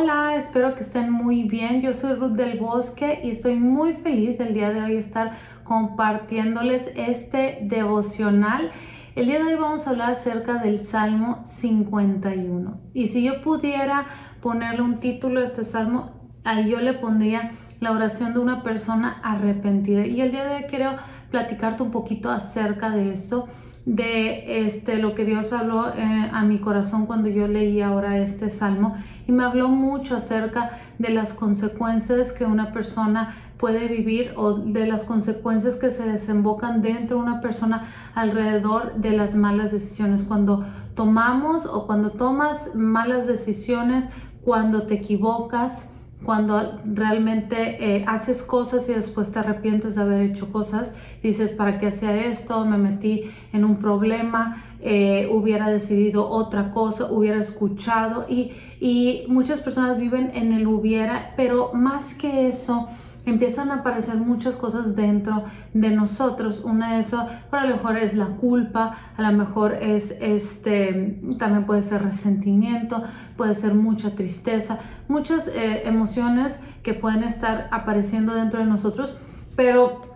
Hola, espero que estén muy bien. Yo soy Ruth del Bosque y estoy muy feliz el día de hoy estar compartiéndoles este devocional. El día de hoy vamos a hablar acerca del Salmo 51. Y si yo pudiera ponerle un título a este salmo, ahí yo le pondría la oración de una persona arrepentida. Y el día de hoy quiero platicarte un poquito acerca de esto de este, lo que Dios habló eh, a mi corazón cuando yo leí ahora este salmo y me habló mucho acerca de las consecuencias que una persona puede vivir o de las consecuencias que se desembocan dentro de una persona alrededor de las malas decisiones. Cuando tomamos o cuando tomas malas decisiones, cuando te equivocas, cuando realmente eh, haces cosas y después te arrepientes de haber hecho cosas, dices, ¿para qué hacía esto? Me metí en un problema, eh, hubiera decidido otra cosa, hubiera escuchado y, y muchas personas viven en el hubiera, pero más que eso, empiezan a aparecer muchas cosas dentro de nosotros. Una de esas, a lo mejor es la culpa, a lo mejor es este, también puede ser resentimiento, puede ser mucha tristeza, muchas eh, emociones que pueden estar apareciendo dentro de nosotros, pero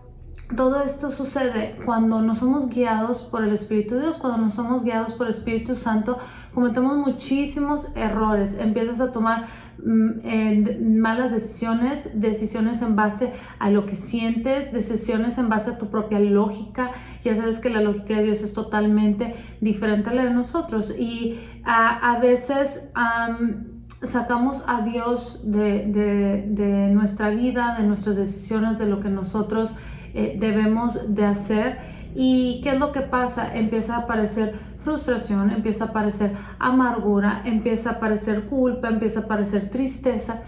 todo esto sucede cuando no somos guiados por el Espíritu de Dios, cuando no somos guiados por el Espíritu Santo, cometemos muchísimos errores, empiezas a tomar mm, malas decisiones, decisiones en base a lo que sientes, decisiones en base a tu propia lógica. Ya sabes que la lógica de Dios es totalmente diferente a la de nosotros y a, veces... sacamos a Dios de, de, nuestra vida, de nuestras decisiones, de lo que nosotros eh, debemos de hacer. ¿Y qué es lo que pasa? Empieza a aparecer frustración, empieza a aparecer amargura, empieza a aparecer culpa, empieza a aparecer tristeza.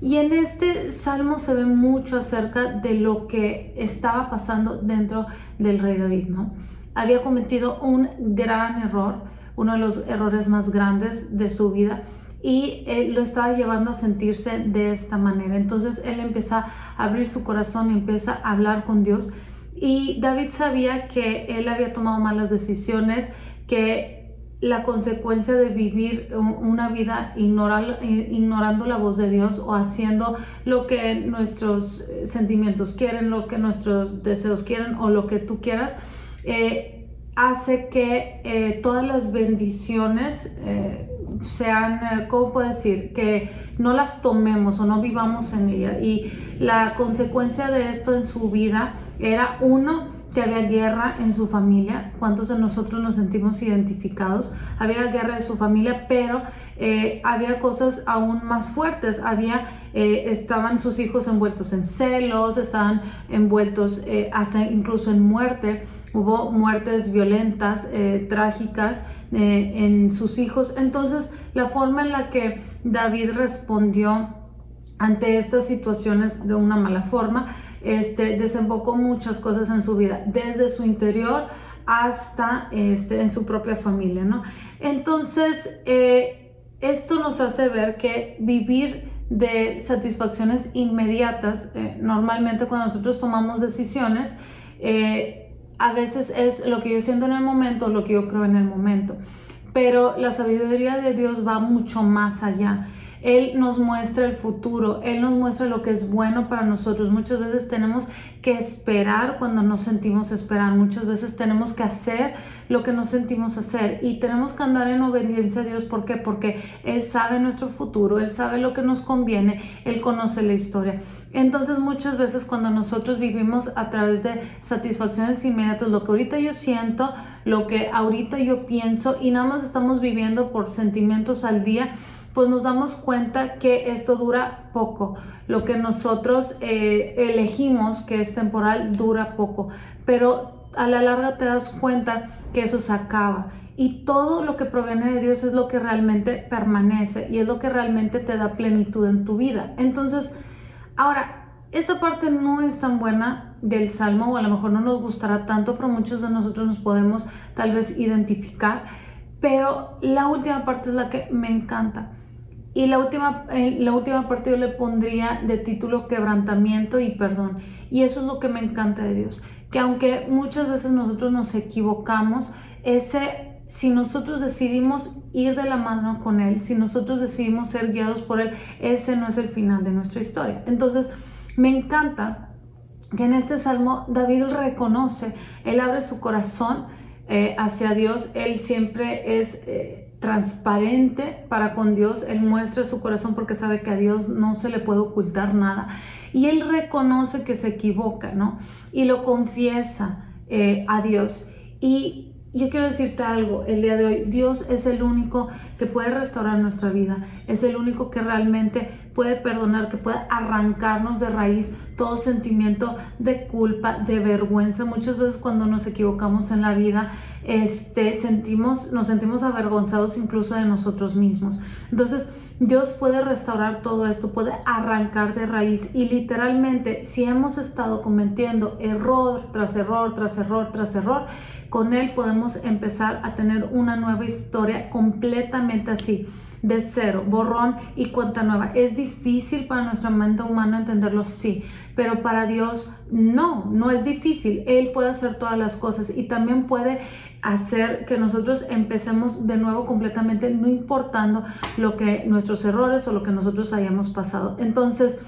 Y en este salmo se ve mucho acerca de lo que estaba pasando dentro del rey David, ¿no? Había cometido un gran error, uno de los errores más grandes de su vida, y lo estaba llevando a sentirse de esta manera. Entonces él empieza a abrir su corazón y empieza a hablar con Dios. Y David sabía que él había tomado malas decisiones, que la consecuencia de vivir una vida ignorando la voz de Dios o haciendo lo que nuestros sentimientos quieren, lo que nuestros deseos quieren o lo que tú quieras, eh, hace que eh, todas las bendiciones eh, sean, eh, ¿cómo puedo decir? Que no las tomemos o no vivamos en ella. Y la consecuencia de esto en su vida era uno, que había guerra en su familia. ¿Cuántos de nosotros nos sentimos identificados? Había guerra en su familia, pero eh, había cosas aún más fuertes. Había, eh, estaban sus hijos envueltos en celos, estaban envueltos hasta incluso en muerte. Hubo muertes violentas, trágicas en sus hijos. Entonces, la forma en la que David respondió ante estas situaciones de una mala forma, este, desembocó muchas cosas en su vida, desde su interior hasta este, en su propia familia, ¿no? Entonces, eh, esto nos hace ver que vivir de satisfacciones inmediatas, eh, normalmente cuando nosotros tomamos decisiones, eh, a veces es lo que yo siento en el momento, lo que yo creo en el momento. Pero la sabiduría de Dios va mucho más allá. Él nos muestra el futuro, Él nos muestra lo que es bueno para nosotros. Muchas veces tenemos que esperar cuando nos sentimos esperar, muchas veces tenemos que hacer lo que nos sentimos hacer y tenemos que andar en obediencia a Dios. ¿Por qué? Porque Él sabe nuestro futuro, Él sabe lo que nos conviene, Él conoce la historia. Entonces muchas veces cuando nosotros vivimos a través de satisfacciones inmediatas, lo que ahorita yo siento, lo que ahorita yo pienso y nada más estamos viviendo por sentimientos al día, pues nos damos cuenta que esto dura poco. Lo que nosotros eh, elegimos que es temporal dura poco, pero a la larga te das cuenta que eso se acaba. Y todo lo que proviene de Dios es lo que realmente permanece y es lo que realmente te da plenitud en tu vida. Entonces, ahora, esta parte no es tan buena del Salmo o a lo mejor no nos gustará tanto, pero muchos de nosotros nos podemos tal vez identificar. Pero la última parte es la que me encanta. Y la última, eh, la última parte yo le pondría de título quebrantamiento y perdón. Y eso es lo que me encanta de Dios. Que aunque muchas veces nosotros nos equivocamos, ese si nosotros decidimos ir de la mano con Él, si nosotros decidimos ser guiados por Él, ese no es el final de nuestra historia. Entonces, me encanta que en este salmo David reconoce, Él abre su corazón eh, hacia Dios, Él siempre es... Eh, transparente para con Dios, Él muestra su corazón porque sabe que a Dios no se le puede ocultar nada. Y Él reconoce que se equivoca, ¿no? Y lo confiesa eh, a Dios. Y yo quiero decirte algo, el día de hoy, Dios es el único que puede restaurar nuestra vida, es el único que realmente puede perdonar, que puede arrancarnos de raíz todo sentimiento de culpa, de vergüenza. Muchas veces cuando nos equivocamos en la vida, este, sentimos, nos sentimos avergonzados incluso de nosotros mismos. Entonces, Dios puede restaurar todo esto, puede arrancar de raíz y literalmente si hemos estado cometiendo error tras error, tras error, tras error, con Él podemos empezar a tener una nueva historia completamente así de cero, borrón y cuenta nueva. Es difícil para nuestra mente humana entenderlo, sí, pero para Dios no, no es difícil. Él puede hacer todas las cosas y también puede hacer que nosotros empecemos de nuevo completamente, no importando lo que nuestros errores o lo que nosotros hayamos pasado. Entonces,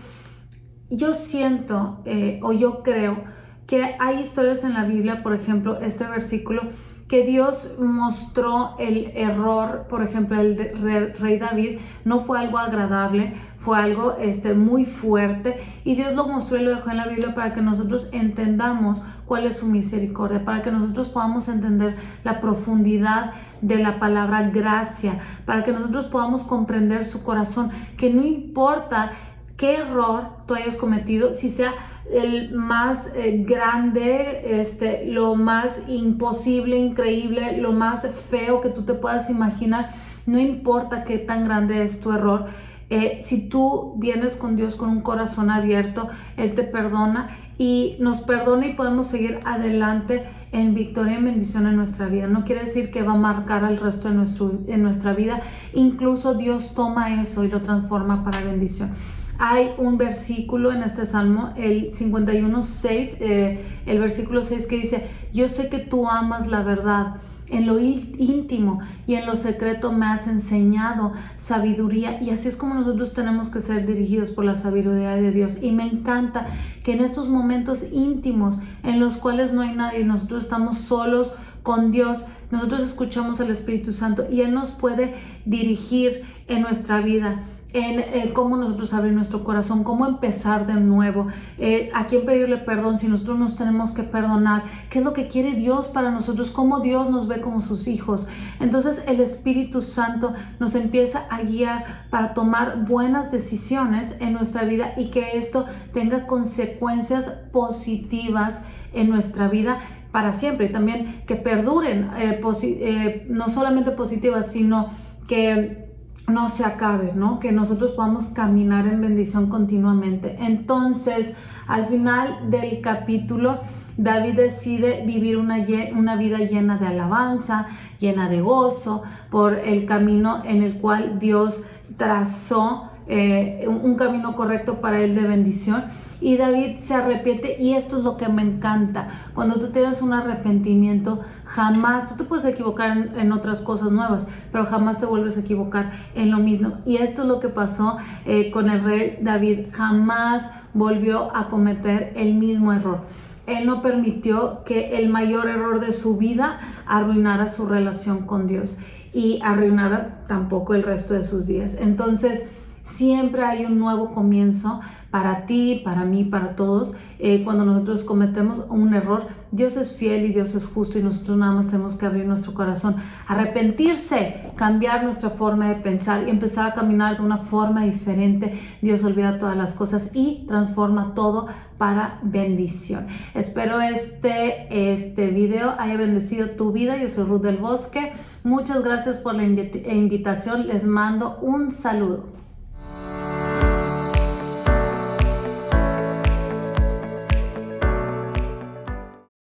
yo siento eh, o yo creo que hay historias en la Biblia, por ejemplo, este versículo que Dios mostró el error, por ejemplo, el rey David, no fue algo agradable, fue algo este, muy fuerte y Dios lo mostró y lo dejó en la Biblia para que nosotros entendamos cuál es su misericordia, para que nosotros podamos entender la profundidad de la palabra gracia, para que nosotros podamos comprender su corazón, que no importa qué error tú hayas cometido, si sea el más eh, grande, este, lo más imposible, increíble, lo más feo que tú te puedas imaginar. No importa qué tan grande es tu error. Eh, si tú vienes con Dios con un corazón abierto, Él te perdona y nos perdona y podemos seguir adelante en victoria y en bendición en nuestra vida. No quiere decir que va a marcar al resto de nuestro, en nuestra vida. Incluso Dios toma eso y lo transforma para bendición. Hay un versículo en este salmo, el 51.6, eh, el versículo 6 que dice, yo sé que tú amas la verdad. En lo íntimo y en lo secreto me has enseñado sabiduría y así es como nosotros tenemos que ser dirigidos por la sabiduría de Dios. Y me encanta que en estos momentos íntimos en los cuales no hay nadie, nosotros estamos solos con Dios, nosotros escuchamos al Espíritu Santo y Él nos puede dirigir en nuestra vida en eh, cómo nosotros abrir nuestro corazón, cómo empezar de nuevo, eh, a quién pedirle perdón si nosotros nos tenemos que perdonar, qué es lo que quiere Dios para nosotros, cómo Dios nos ve como sus hijos. Entonces el Espíritu Santo nos empieza a guiar para tomar buenas decisiones en nuestra vida y que esto tenga consecuencias positivas en nuestra vida para siempre también que perduren, eh, no solamente positivas, sino que no se acabe, ¿no? Que nosotros podamos caminar en bendición continuamente. Entonces, al final del capítulo, David decide vivir una, una, vida llena de alabanza, llena de gozo, por el camino en el cual Dios trazó eh, un camino correcto para él de bendición. Y David se arrepiente y esto es lo que me encanta. Cuando tú tienes un arrepentimiento, jamás, tú te puedes equivocar en, otras cosas nuevas, pero jamás te vuelves a equivocar en lo mismo. Y esto es lo que pasó eh, con el rey David. Jamás volvió a cometer el mismo error. Él no permitió que el mayor error de su vida arruinara su relación con Dios y arruinara tampoco el resto de sus días. Entonces, Siempre hay un nuevo comienzo para ti, para mí, para todos. Eh, cuando nosotros cometemos un error, Dios es fiel y Dios es justo y nosotros nada más tenemos que abrir nuestro corazón, arrepentirse, cambiar nuestra forma de pensar y empezar a caminar de una forma diferente. Dios olvida todas las cosas y transforma todo para bendición. Espero este, este video haya bendecido tu vida. Yo soy Ruth del Bosque. Muchas gracias por la invitación. Les mando un saludo.